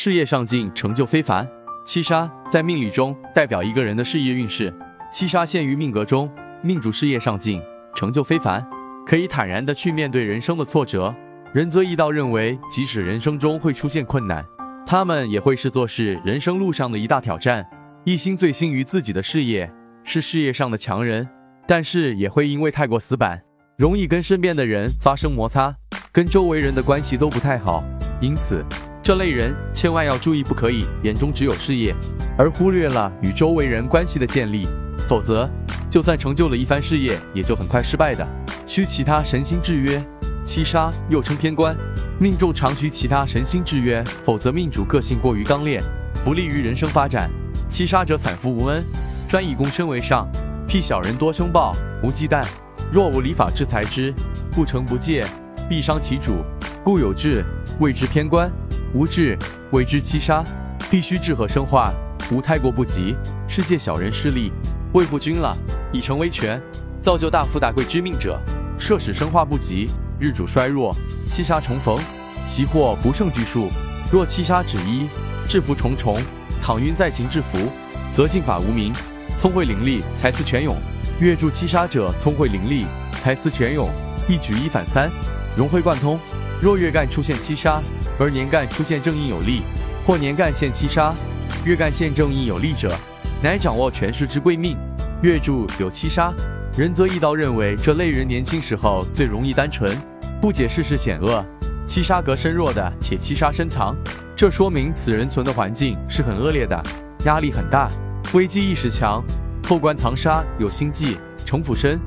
事业上进，成就非凡。七杀在命理中代表一个人的事业运势。七杀陷于命格中，命主事业上进，成就非凡，可以坦然的去面对人生的挫折。仁则易道认为，即使人生中会出现困难，他们也会视作是人生路上的一大挑战。一心醉心于自己的事业，是事业上的强人，但是也会因为太过死板，容易跟身边的人发生摩擦，跟周围人的关系都不太好。因此，这类人千万要注意，不可以眼中只有事业，而忽略了与周围人关系的建立，否则，就算成就了一番事业，也就很快失败的。需其他神星制约。七杀又称偏官，命中常需其他神星制约，否则命主个性过于刚烈，不利于人生发展。七杀者惨夫无恩，专以攻身为上，辟小人多凶暴，无忌惮。若无礼法制裁之，不成不戒，必伤其主。故有志，谓之偏官；无智，谓之七杀。必须治和生化，无太过不及。世界小人势力，为不均了，以成威权，造就大富大贵之命者，设使生化不及。日主衰弱，七杀重逢，其祸不胜巨数。若七杀只一，制服重重。倘运在行制服，则进法无名，聪慧伶俐，才思泉涌。月柱七杀者，聪慧伶俐，才思泉涌，一举一反三，融会贯通。若月干出现七杀，而年干出现正印有利，或年干现七杀，月干现正印有利者，乃掌握权势之贵命。月柱有七杀。仁则易道认为，这类人年轻时候最容易单纯，不解世事险恶，七杀格身弱的，且七杀深藏，这说明此人存的环境是很恶劣的，压力很大，危机意识强，后官藏杀有心计，城府深。